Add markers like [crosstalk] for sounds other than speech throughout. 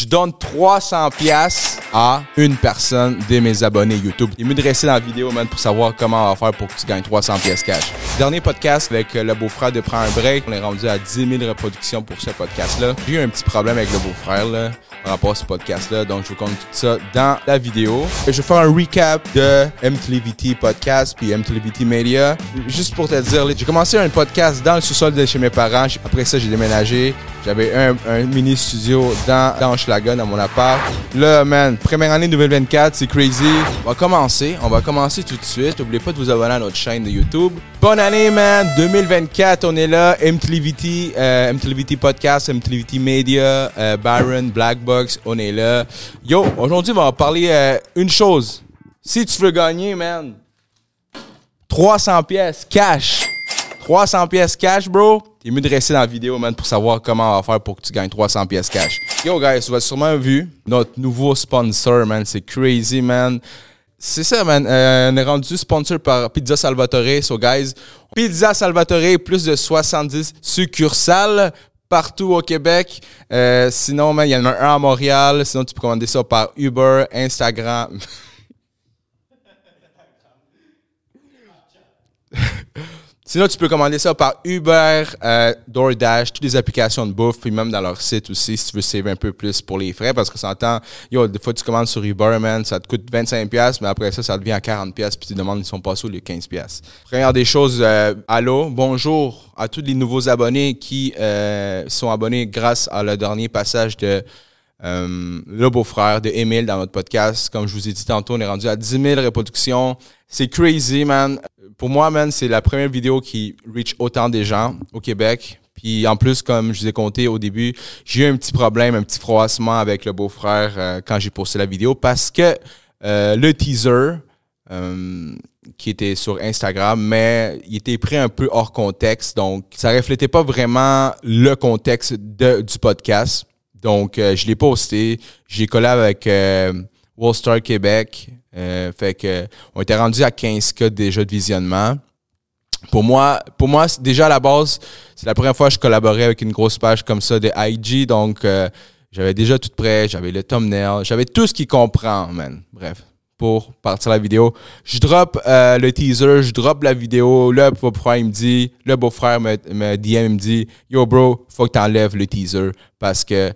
Je donne 300 pièces à une personne de mes abonnés YouTube. Il est mieux de rester dans la vidéo, man, pour savoir comment on va faire pour que tu gagnes 300 pièces cash. Dernier podcast avec le beau-frère de Prends un break. On est rendu à 10 000 reproductions pour ce podcast-là. J'ai eu un petit problème avec le beau-frère, là, par rapport à ce podcast-là. Donc, je vous compte tout ça dans la vidéo. Je vais faire un recap de MTLVT Podcast puis MTLVT Media. Juste pour te dire, j'ai commencé un podcast dans le sous-sol de chez mes parents. Après ça, j'ai déménagé. J'avais un, un, mini studio dans, dans Schlager, dans mon appart. Là, man, première année 2024, c'est crazy. On va commencer. On va commencer tout de suite. N'oubliez pas de vous abonner à notre chaîne de YouTube. Bonne année, man. 2024, on est là. MTLVT, euh, MTLVT Podcast, MTLVT Media, euh, Byron, Blackbox, on est là. Yo, aujourd'hui, on va parler euh, une chose. Si tu veux gagner, man, 300 pièces cash. 300 pièces cash, bro. T'es mieux de rester dans la vidéo, man, pour savoir comment on va faire pour que tu gagnes 300 pièces cash. Yo, guys, vous avez sûrement vu notre nouveau sponsor, man. C'est crazy, man. C'est ça, man. Euh, on est rendu sponsor par Pizza Salvatore. So, guys, Pizza Salvatore, plus de 70 succursales partout au Québec. Euh, sinon, man, il y en a un à Montréal. Sinon, tu peux commander ça par Uber, Instagram. [laughs] [laughs] Sinon, tu peux commander ça par Uber, euh, DoorDash, toutes les applications de bouffe, puis même dans leur site aussi, si tu veux sauver un peu plus pour les frais, parce que ça entend, yo, des fois tu commandes sur Uber, man, ça te coûte 25$, mais après ça, ça devient à 40$, puis tu demandes, ils sont passés où les 15$. Première des choses, euh, allô, bonjour à tous les nouveaux abonnés qui euh, sont abonnés grâce à le dernier passage de euh, le beau-frère de Emile dans notre podcast. Comme je vous ai dit tantôt, on est rendu à 10 000 reproductions. C'est crazy, man pour moi, man, c'est la première vidéo qui reach autant de gens au Québec. Puis en plus, comme je vous ai compté au début, j'ai eu un petit problème, un petit froissement avec le beau-frère euh, quand j'ai posté la vidéo parce que euh, le teaser euh, qui était sur Instagram, mais il était pris un peu hors contexte, donc ça reflétait pas vraiment le contexte de, du podcast. Donc je l'ai posté, j'ai collé avec Wallstar Québec, euh, fait que on était rendu à 15 cas déjà de visionnement. Pour moi, pour moi, déjà à la base, c'est la première fois que je collaborais avec une grosse page comme ça de IG, donc euh, j'avais déjà tout prêt, j'avais le thumbnail, j'avais tout ce qui comprend, man. Bref, pour partir la vidéo. Je drop euh, le teaser, je drop la vidéo, le beau-frère me dit, le beau-frère me, me DM, me dit, yo bro, faut que t'enlèves le teaser parce que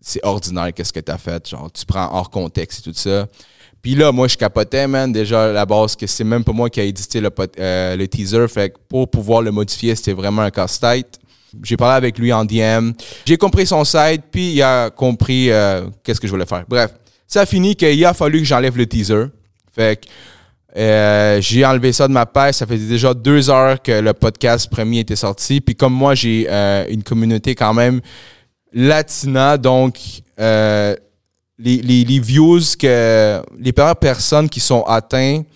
c'est ordinaire qu'est-ce que t'as fait, genre tu prends hors contexte et tout ça. Puis là, moi, je capotais, man, déjà à la base, que c'est même pas moi qui ai édité le, euh, le teaser. Fait que pour pouvoir le modifier, c'était vraiment un casse-tête. J'ai parlé avec lui en DM. J'ai compris son site, puis il a compris euh, qu'est-ce que je voulais faire. Bref, ça a fini qu'il a fallu que j'enlève le teaser. Fait que euh, j'ai enlevé ça de ma page. Ça faisait déjà deux heures que le podcast premier était sorti. Puis comme moi, j'ai une communauté quand même latina, donc les, les, views que les premières personnes qui sont atteintes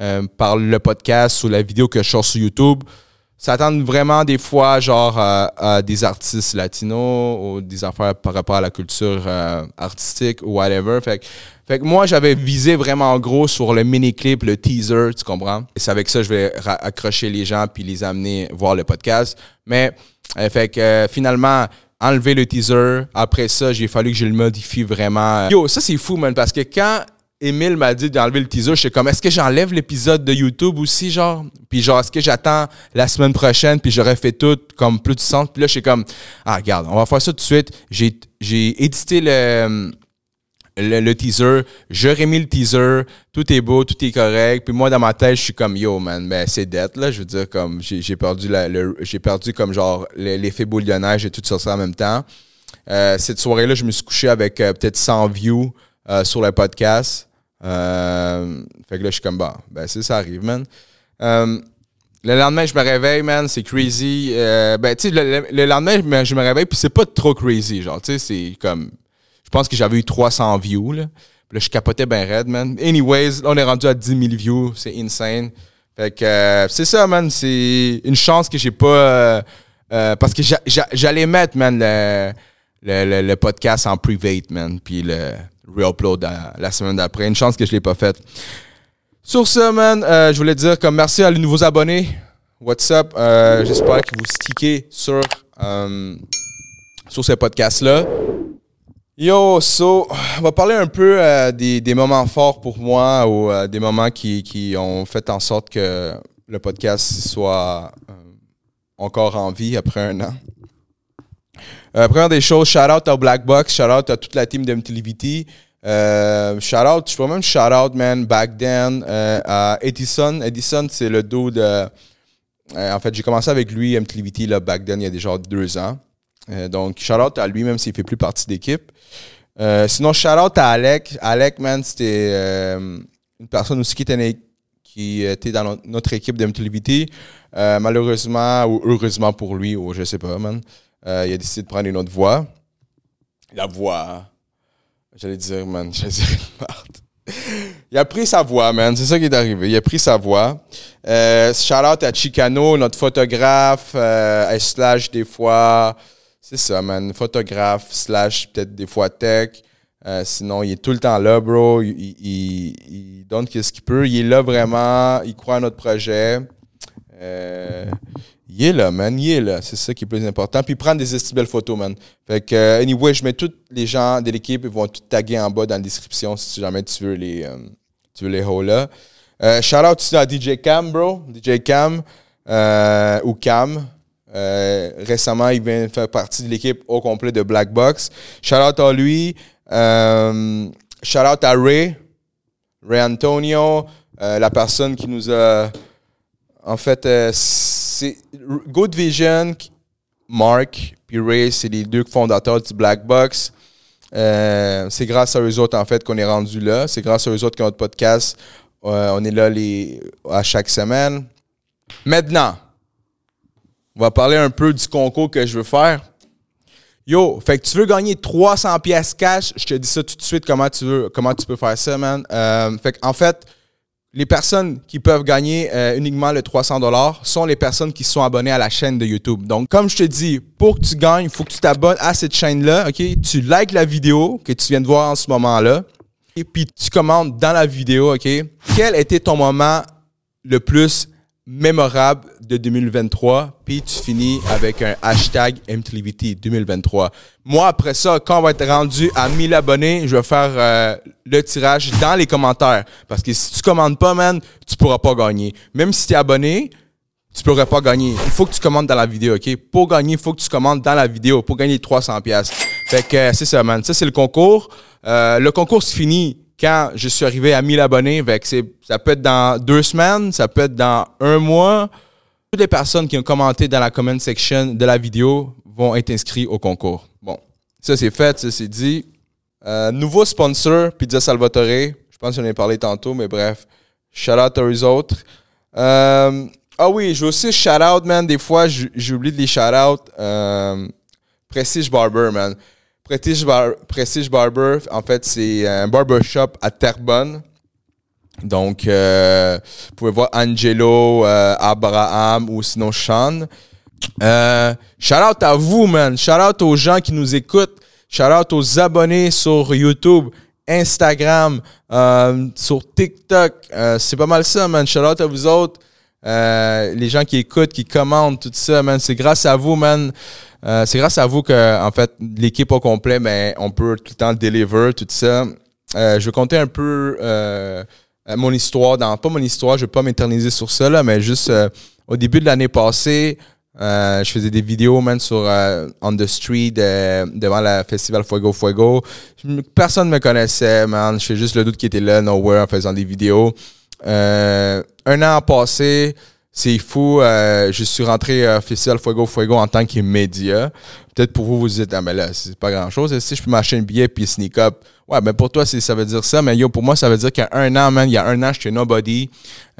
euh, par le podcast ou la vidéo que je sors sur YouTube s'attendent vraiment des fois genre à, des artistes latinos ou des affaires par rapport à la culture euh, artistique ou whatever. Fait, fait que moi, j'avais visé vraiment en gros sur le mini-clip, le teaser, tu comprends? Et c'est avec ça que je vais accrocher les gens puis les amener voir le podcast. Mais, euh, fait que finalement, enlever le teaser. Après ça, j'ai fallu que je le modifie vraiment. Yo, ça c'est fou, man, parce que quand Emile m'a dit d'enlever le teaser, j'étais comme, est-ce que j'enlève l'épisode de YouTube aussi, genre? Puis genre, est-ce que j'attends la semaine prochaine, puis j'aurais fait tout comme plus de sens? Puis là, j'étais comme, ah, regarde, on va faire ça tout de suite. J'ai édité le, le, teaser, j'aurais mis le teaser, tout est beau, tout est correct. Puis moi, dans ma tête, je suis comme yo, man, ben c'est dette, là. Je veux dire, comme j'ai perdu la, j'ai perdu comme genre l'effet boule de neige et tout ça, ça en même temps. Euh, cette soirée-là, je me suis couché avec euh, peut-être 100 views euh, sur le podcast. fait que là, je suis comme bah, ben c'est ça arrive, man. le lendemain, je me réveille, man, c'est crazy. ben, tu sais, le, le, lendemain, je me réveille, puis c'est pas trop crazy, genre, tu sais, c'est comme je pense que j'avais eu 300 views. Là. Puis je capotais bien raide, man. Anyways, là, on est rendu à 10 000 views. C'est insane. Fait que euh, c'est ça, man. C'est une chance que j'ai pas... Euh, euh, parce que j'allais mettre, man, le, le, podcast en private, man. Puis le re-upload la semaine d'après. Une chance que je l'ai pas fait. Sur ce, man, je voulais dire comme merci à les nouveaux abonnés. What's up? J'espère que vous stickez sur, sur ce podcast-là. Yo, so, on va parler un peu euh, des, moments forts pour moi ou euh, des moments qui, qui, ont fait en sorte que le podcast soit euh, encore en vie après un an. première des choses, shout out à Black Box, shout out à toute la team de MTLVT. shout out, je peux même shout out, man, back then, à Edison. Edison, c'est le dos de. en fait, j'ai commencé avec lui, MTLVT, là, back then, il y a déjà deux ans. Euh, donc, shout out à lui, même s'il fait plus partie d'équipe. Euh, sinon, shout out à Alec. Alec, man, c'était euh, une personne aussi qui était, qui était dans notre équipe d'MTLVT. malheureusement, ou heureusement pour lui, ou je sais pas, man, il a décidé de prendre une autre voie. La voie. J'allais dire, man, [laughs] j'allais dire Il a pris sa voix, man. C'est ça qui est arrivé. Il a pris sa voix. shout out à Chicano, notre photographe, euh, slash des fois. C'est ça, man. Photographe, slash peut-être des fois tech. Euh, sinon, il est tout le temps là, bro. Il, il, donne ce qu'il peut. Il est là vraiment. Il croit à notre projet. Euh, il est là, man. Il est là. C'est ça qui est plus important. Puis prendre des belles photos, man. Fait que, euh, anyway, je mets tous les gens de l'équipe. Ils vont tout taguer en bas dans la description si jamais tu veux les, tu veux les hauts là. shout out à DJ Cam, bro. DJ Cam. ou Cam. Euh, récemment, il vient faire partie de l'équipe au complet de Black Box. Shout out à lui. Euh, shout out à Ray. Ray Antonio, euh, la personne qui nous a. En fait, c'est Good Vision, Mark, puis Ray, c'est les deux fondateurs du Black Box. c'est grâce à eux autres, en fait, qu'on est rendu là. C'est grâce à eux autres qui ont notre podcast. on est là les, à chaque semaine. Maintenant, on va parler un peu du concours que je veux faire. Yo, fait que tu veux gagner 300 pièces cash, je te dis ça tout de suite comment tu veux comment tu peux faire ça, man. Euh, fait en fait, les personnes qui peuvent gagner euh, uniquement le 300 dollars sont les personnes qui sont abonnées à la chaîne de YouTube. Donc comme je te dis, pour que tu gagnes, il faut que tu t'abonnes à cette chaîne-là, OK? Tu likes la vidéo que tu viens de voir en ce moment-là et puis tu commandes dans la vidéo, OK? Quel était ton moment le plus mémorable de 2023, puis tu finis avec un hashtag MTLVT 2023. Moi, après ça, quand on va être rendu à 1000 abonnés, je vais faire euh, le tirage dans les commentaires. Parce que si tu commandes pas, man, tu pourras pas gagner. Même si tu es abonné, tu pourrais pas gagner. Il faut que tu commandes dans la vidéo, OK? Pour gagner, il faut que tu commandes dans la vidéo pour gagner 300 pièces. Fait que euh, c'est ça, man. Ça, c'est le concours. Euh, le concours se finit quand je suis arrivé à 1000 abonnés, ça peut être dans deux semaines, ça peut être dans un mois. Toutes les personnes qui ont commenté dans la comment section de la vidéo vont être inscrites au concours. Bon, ça c'est fait, ça c'est dit. Euh, nouveau sponsor, Pizza Salvatore. Je pense que j'en ai parlé tantôt, mais bref. Shout out aux autres. Euh, ah oui, je aussi shout out, man. Des fois, j'oublie de les shout out. Euh, Prestige Barber, man. Prestige, Barber, en fait, c'est un barbershop à Terrebonne. Donc, euh, vous pouvez voir Angelo, euh, Abraham ou sinon Sean. Euh, shout out à vous, man. Shout out aux gens qui nous écoutent. Shout out aux abonnés sur YouTube, Instagram, sur TikTok. c'est pas mal ça, man. Shout out à vous autres. Les gens qui écoutent, qui commentent, tout ça. C'est grâce à vous, man. Euh, c'est grâce à vous que, en fait, l'équipe au complet, mais ben, on peut tout le temps deliver, tout ça. Euh, je vais compter un peu euh, mon histoire. Pas mon histoire, je ne vais pas m'éterniser sur ça, mais juste au début de l'année passée, je faisais des vidéos, man, sur On the Street, devant le festival Fuego Fuego. Personne ne me connaissait, man. Je fais juste le doute qui était là, nowhere, en faisant des vidéos. Un an passé, c'est fou. Euh, je suis rentré à Festival Fuego Fuego en tant que média. Peut-être pour vous, vous dites, ah, mais là, c'est pas grand-chose. Si je peux m'acheter un billet puis sneak up. Ouais, mais pour toi, ça veut dire ça. Mais yo, pour moi, ça veut dire qu'il y a un an, man, il y a un an, j'étais nobody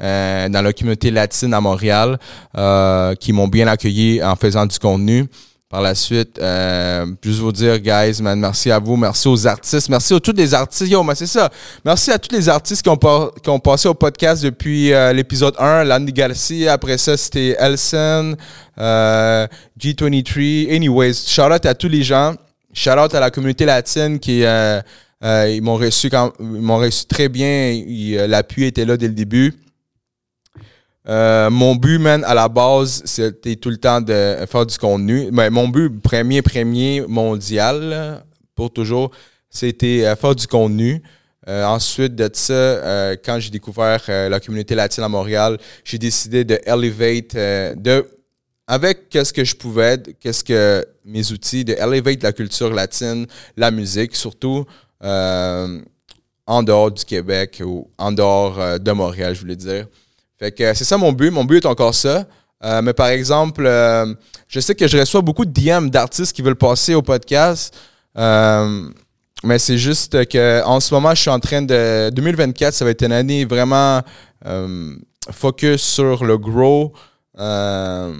euh, dans la communauté latine à Montréal euh, qui m'ont bien accueilli en faisant du contenu par la suite. Euh, juste vous dire, guys, man, merci à vous, merci aux artistes, merci à tous les artistes. Yo, mais c'est ça. Merci à tous les artistes qui ont, qui ont passé au podcast depuis euh, l'épisode 1. Landy Garcia, après ça, c'était Elson, euh, G23. Anyways, shout out à tous les gens. Shout out à la communauté latine qui euh, euh, ils m'ont reçu quand, ils m'ont reçu très bien. L'appui était là dès le début. Euh, mon but, man, à la base, c'était tout le temps de faire du contenu. Mais mon but premier, premier mondial, pour toujours, c'était euh, faire du contenu. Euh, ensuite de ça, quand j'ai découvert la communauté latine à Montréal, j'ai décidé de elevate, de avec qu'est-ce que je pouvais, qu'est-ce que mes outils, de elevate la culture latine, la musique, surtout en dehors du Québec ou en dehors de Montréal, je voulais dire. Fait que c'est ça mon but. Mon but est encore ça. Euh, mais par exemple, euh, je sais que je reçois beaucoup de DM d'artistes qui veulent passer au podcast. Euh, mais c'est juste que en ce moment, je suis en train de. 2024, ça va être une année vraiment euh, focus sur le grow euh,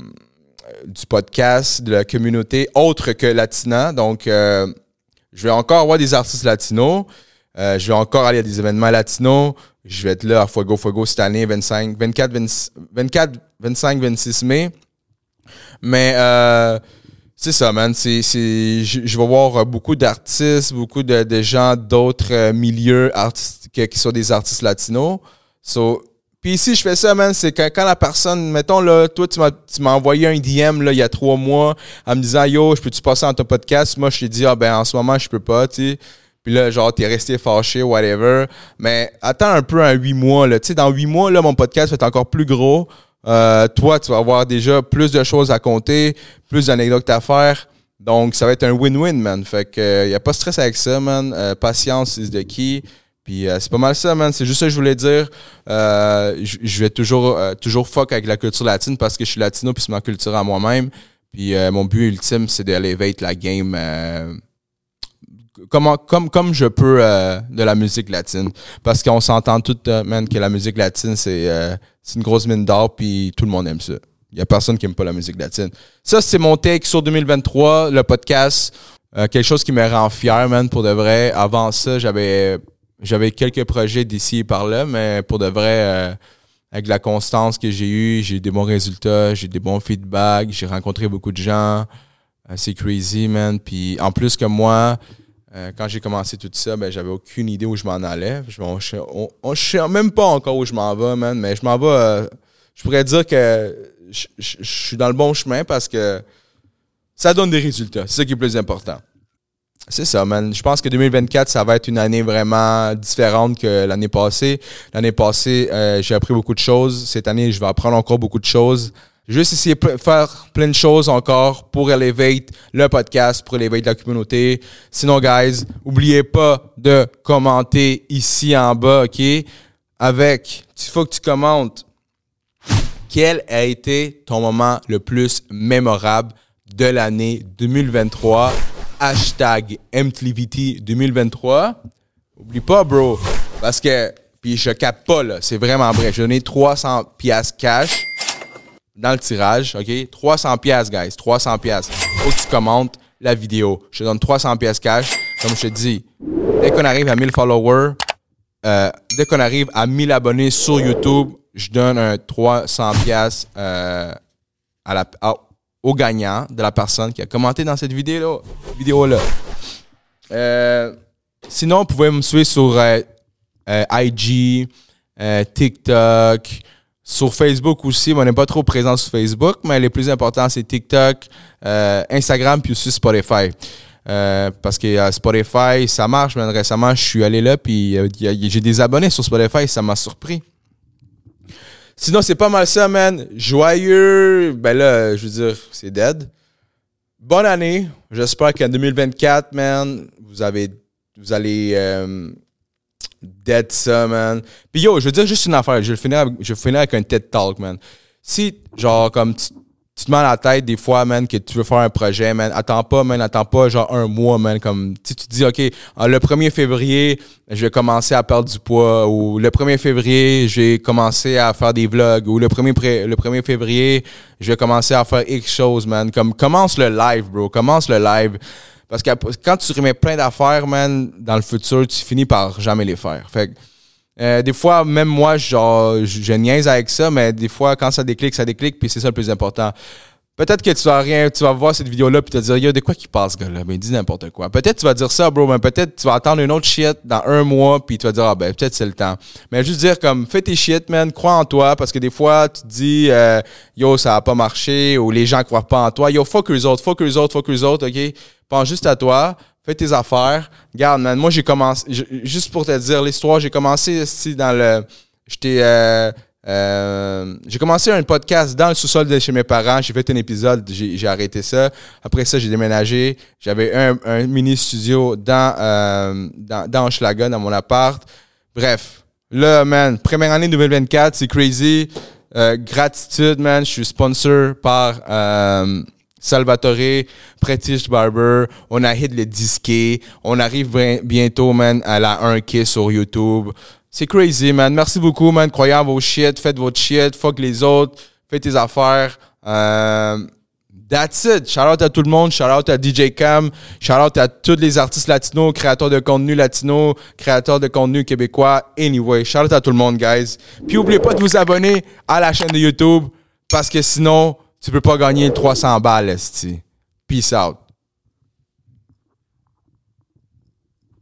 du podcast, de la communauté autre que latina. Donc, euh, je vais encore avoir des artistes latinos. Euh, je vais encore aller à des événements latinos. Je vais être là à Fuego Fuego cette année, 25, 24, 26 24 25, 26 mai. Mais euh, c'est ça, man. C'est, c'est, je, vais voir beaucoup d'artistes, beaucoup de, de gens d'autres euh, milieux artistiques qui sont des artistes latinos. So, puis ici, je fais ça, man, c'est quand, quand la personne, mettons, là, toi, tu m'as, tu m'as envoyé un DM, là, il y a trois mois, en me disant, yo, je peux-tu passer dans ton podcast? Moi, je t'ai dit, ah, ben, en ce moment, je peux pas, tu sais. Puis là, genre, t'es resté fâché, whatever. Mais attends un peu un huit mois, là. Tu sais, dans huit mois, là, mon podcast va être encore plus gros. Euh, toi, tu vas avoir déjà plus de choses à compter, plus d'anecdotes à faire. Donc, ça va être un win-win, man. Fait que, euh, y a pas de stress avec ça, man. Euh, patience is the key. Puis euh, c'est pas mal ça, man. C'est juste ça que je voulais dire. Je vais toujours, toujours fuck avec la culture latine parce que je suis latino puis c'est ma culture à moi-même. Puis mon but ultime, c'est d'elevate la game comment, comme, je peux euh, de la musique latine. Parce qu'on s'entend tout, man, que la musique latine, c'est euh, c'est une grosse mine d'or puis tout le monde aime ça. Il y a personne qui aime pas la musique latine. Ça, c'est mon take sur 2023, le podcast. Euh, quelque chose qui me rend fier, man, pour de vrai. Avant ça, j'avais quelques projets d'ici et par là, mais pour de vrai, avec la constance que j'ai eue, j'ai eu des bons résultats, j'ai des bons feedbacks, j'ai rencontré beaucoup de gens. C'est crazy, man. Puis en plus que moi, euh, quand j'ai commencé tout ça, ben j'avais aucune idée où je m'en allais. Je, je sais même pas encore où je m'en vais, man, mais je m'en vais. euh, je pourrais dire que je suis dans le bon chemin parce que ça donne des résultats. C'est ça qui est le plus important. C'est ça, man. Je pense que 2024, ça va être une année vraiment différente que l'année passée. L'année passée, euh, j'ai appris beaucoup de choses. Cette année, je vais apprendre encore beaucoup de choses. Juste essayer de faire plein de choses encore pour elevate le podcast, pour elevate la communauté. Sinon, guys, oubliez pas de commenter ici en bas, OK? Avec, il faut que tu commentes quel a été ton moment le plus mémorable de l'année 2023? Hashtag MTLVT 2023. Oublie pas, bro. Parce que, puis je capte pas, là. C'est vraiment vrai. J'ai donné 300 piastres cash dans le tirage, OK? 300 piastres, guys. 300 piastres. Faut que tu commentes la vidéo. Je te donne 300 piastres cash. Comme je te dis, dès qu'on arrive à 1000 followers, euh, dès qu'on arrive à 1000 abonnés sur YouTube, je donne un 300 pièces euh, au gagnant de la personne qui a commenté dans cette vidéo vidéo là. Euh, sinon, vous pouvez me suivre sur IG, TikTok, sur Facebook aussi. mais On n'est pas trop présent sur Facebook, mais les plus importants, c'est TikTok, euh, Instagram, puis aussi Spotify. Euh, parce que euh, Spotify, ça marche. Mais récemment, je suis allé là, puis j'ai des abonnés sur Spotify, ça m'a surpris. Sinon, c'est pas mal ça, man. Joyeux. Ben là, je veux dire, c'est dead. Bonne année. J'espère qu'en 2024, man, vous avez, vous allez dead ça, man. Puis yo, je veux dire juste une affaire. Je vais finir avec, finir avec un TED Talk, man. Si, genre, comme tu, te mets à la tête des fois, man, que tu veux faire un projet, man, attends pas, man, attends pas, genre, un mois, man, comme, tu tu te dis, OK, en le 1er février, je vais commencer à perdre du poids, ou le 1er février, je vais commencer à faire des vlogs, ou le 1er, pré- le 1er février, je vais commencer à faire X choses, man. Comme, commence le live, bro, commence le live. Parce que quand tu remets plein d'affaires, man, dans le futur, tu finis par jamais les faire. Fait que, euh, des fois, même moi, genre, je, je niaise avec ça, mais des fois, quand ça déclic, ça déclic, puis c'est ça le plus important. Peut-être que tu vas rien, tu vas voir cette vidéo-là puis te dire, yo, de quoi qu'il passe, gars-là? Mais il dit n'importe quoi. Peut-être tu vas dire ça, bro, mais peut-être tu vas attendre une autre shit dans un mois puis tu vas dire, ah ben, peut-être c'est le temps. Mais juste dire comme, fais tes shit, man, crois en toi, parce que des fois, tu te dis, euh, yo, ça a pas marché, ou les gens croient pas en toi. Yo, fuck eux autres, fuck eux autres, fuck eux autres, OK? Pense juste à toi, fais tes affaires. Regarde, man, moi, j'ai commencé, juste pour te dire l'histoire, j'ai commencé ici dans le. J'étais. Euh, euh, j'ai commencé un podcast dans le sous-sol de chez mes parents. J'ai fait un épisode, j'ai arrêté ça. Après ça, j'ai déménagé. J'avais un, un, mini studio dans, euh, dans, dans Hochelaga, dans mon appart. Bref, là, man, première année 2024, c'est crazy. Euh, gratitude, man. Je suis sponsor par euh, Salvatore, Pretish Barber. On a hit le disque. On arrive bientôt, man, à la 1K sur YouTube. C'est crazy, man. Merci beaucoup, man. Croyez en vos shit. Faites votre shit. Fuck les autres. Faites tes affaires. Euh, that's it. Shout out à tout le monde. Shout out à DJ Cam. Shout out à tous les artistes latinos, créateurs de contenu latinos, créateurs de contenu québécois. Anyway, shout out à tout le monde, guys. Puis n'oubliez pas de vous abonner à la chaîne de YouTube parce que sinon, tu peux pas gagner 300 balles, esti. Peace out.